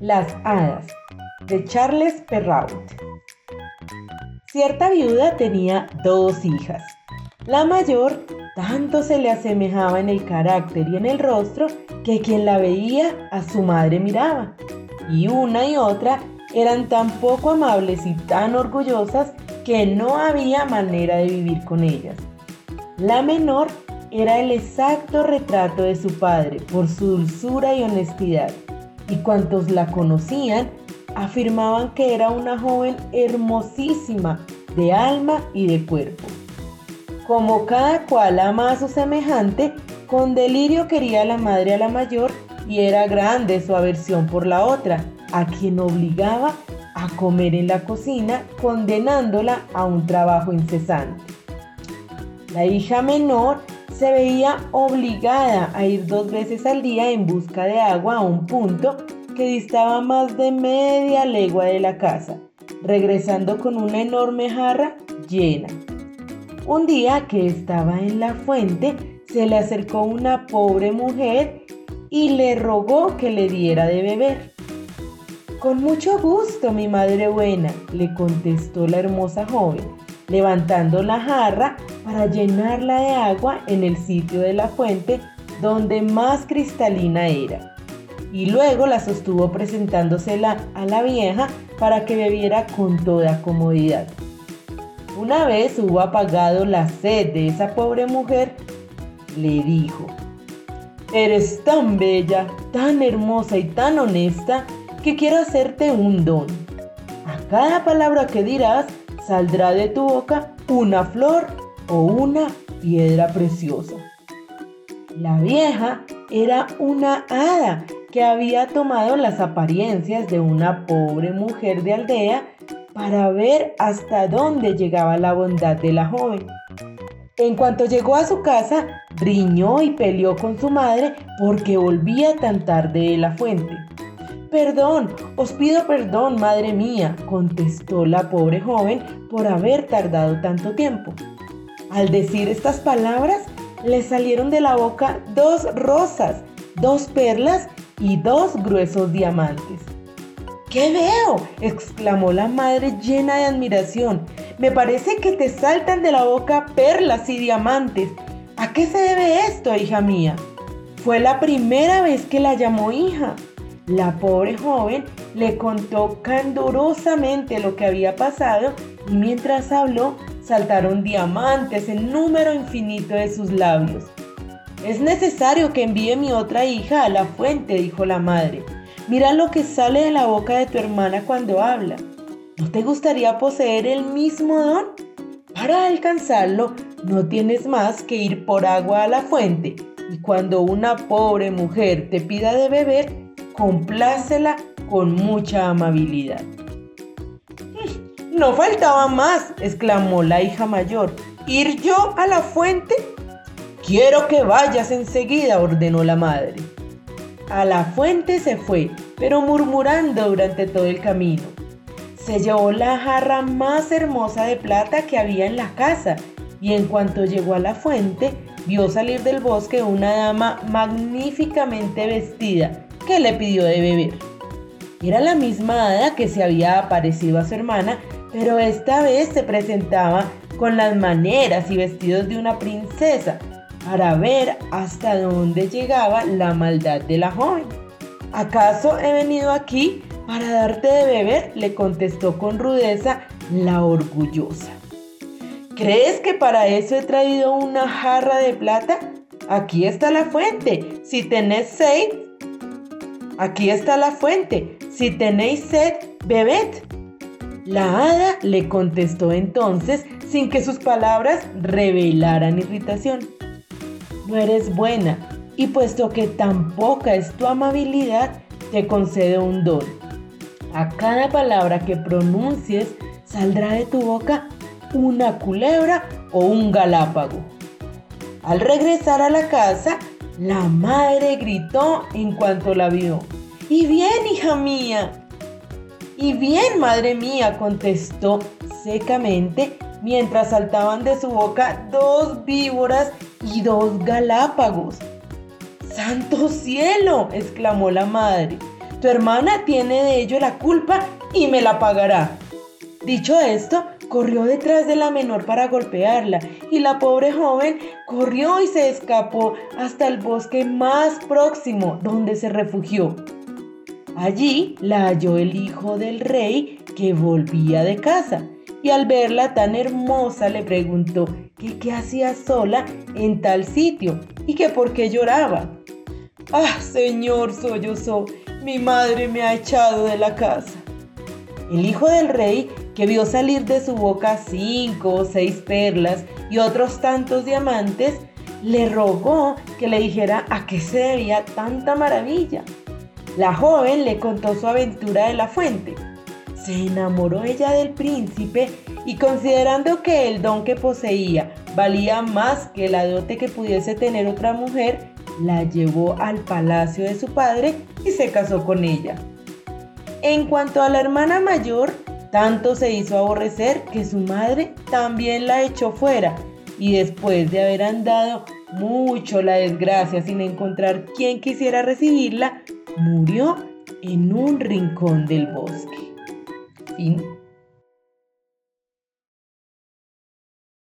Las hadas de Charles Perrault. Cierta viuda tenía dos hijas. La mayor tanto se le asemejaba en el carácter y en el rostro que quien la veía a su madre miraba. Y una y otra eran tan poco amables y tan orgullosas que no había manera de vivir con ellas. La menor era el exacto retrato de su padre por su dulzura y honestidad, y cuantos la conocían afirmaban que era una joven hermosísima de alma y de cuerpo. Como cada cual ama a su semejante, con delirio quería la madre a la mayor y era grande su aversión por la otra, a quien obligaba a comer en la cocina, condenándola a un trabajo incesante. La hija menor se veía obligada a ir dos veces al día en busca de agua a un punto que distaba más de media legua de la casa, regresando con una enorme jarra llena. Un día que estaba en la fuente, se le acercó una pobre mujer y le rogó que le diera de beber. Con mucho gusto, mi madre buena, le contestó la hermosa joven levantando la jarra para llenarla de agua en el sitio de la fuente donde más cristalina era. Y luego la sostuvo presentándosela a la vieja para que bebiera con toda comodidad. Una vez hubo apagado la sed de esa pobre mujer, le dijo, Eres tan bella, tan hermosa y tan honesta que quiero hacerte un don. A cada palabra que dirás, saldrá de tu boca una flor o una piedra preciosa. La vieja era una hada que había tomado las apariencias de una pobre mujer de aldea para ver hasta dónde llegaba la bondad de la joven. En cuanto llegó a su casa, riñó y peleó con su madre porque volvía tan tarde de la fuente. Perdón, os pido perdón, madre mía, contestó la pobre joven por haber tardado tanto tiempo. Al decir estas palabras, le salieron de la boca dos rosas, dos perlas y dos gruesos diamantes. ¿Qué veo? exclamó la madre llena de admiración. Me parece que te saltan de la boca perlas y diamantes. ¿A qué se debe esto, hija mía? Fue la primera vez que la llamó hija. La pobre joven le contó candorosamente lo que había pasado y mientras habló saltaron diamantes en número infinito de sus labios. Es necesario que envíe mi otra hija a la fuente, dijo la madre. Mira lo que sale de la boca de tu hermana cuando habla. ¿No te gustaría poseer el mismo don? Para alcanzarlo, no tienes más que ir por agua a la fuente y cuando una pobre mujer te pida de beber, complácela con mucha amabilidad. No faltaba más, exclamó la hija mayor. ¿Ir yo a la fuente? Quiero que vayas enseguida, ordenó la madre. A la fuente se fue, pero murmurando durante todo el camino. Se llevó la jarra más hermosa de plata que había en la casa y en cuanto llegó a la fuente, vio salir del bosque una dama magníficamente vestida que le pidió de beber. Era la misma hada que se había aparecido a su hermana, pero esta vez se presentaba con las maneras y vestidos de una princesa para ver hasta dónde llegaba la maldad de la joven. ¿Acaso he venido aquí para darte de beber? le contestó con rudeza la orgullosa. ¿Crees que para eso he traído una jarra de plata? Aquí está la fuente. Si tenés seis, Aquí está la fuente. Si tenéis sed, bebed. La hada le contestó entonces sin que sus palabras revelaran irritación. No eres buena, y puesto que tan poca es tu amabilidad, te concedo un don. A cada palabra que pronuncies saldrá de tu boca una culebra o un galápago. Al regresar a la casa, la madre gritó en cuanto la vio. ¿Y bien, hija mía? Y bien, madre mía, contestó secamente mientras saltaban de su boca dos víboras y dos galápagos. ¡Santo cielo! exclamó la madre. Tu hermana tiene de ello la culpa y me la pagará. Dicho esto, corrió detrás de la menor para golpearla y la pobre joven corrió y se escapó hasta el bosque más próximo donde se refugió. Allí la halló el hijo del rey que volvía de casa y al verla tan hermosa le preguntó que qué hacía sola en tal sitio y que por qué lloraba. Ah, señor, sollozó, mi madre me ha echado de la casa. El hijo del rey, que vio salir de su boca cinco o seis perlas y otros tantos diamantes, le rogó que le dijera a qué se debía tanta maravilla. La joven le contó su aventura de la fuente. Se enamoró ella del príncipe y considerando que el don que poseía valía más que la dote que pudiese tener otra mujer, la llevó al palacio de su padre y se casó con ella. En cuanto a la hermana mayor, tanto se hizo aborrecer que su madre también la echó fuera y después de haber andado mucho la desgracia sin encontrar quien quisiera recibirla, murió en un rincón del bosque.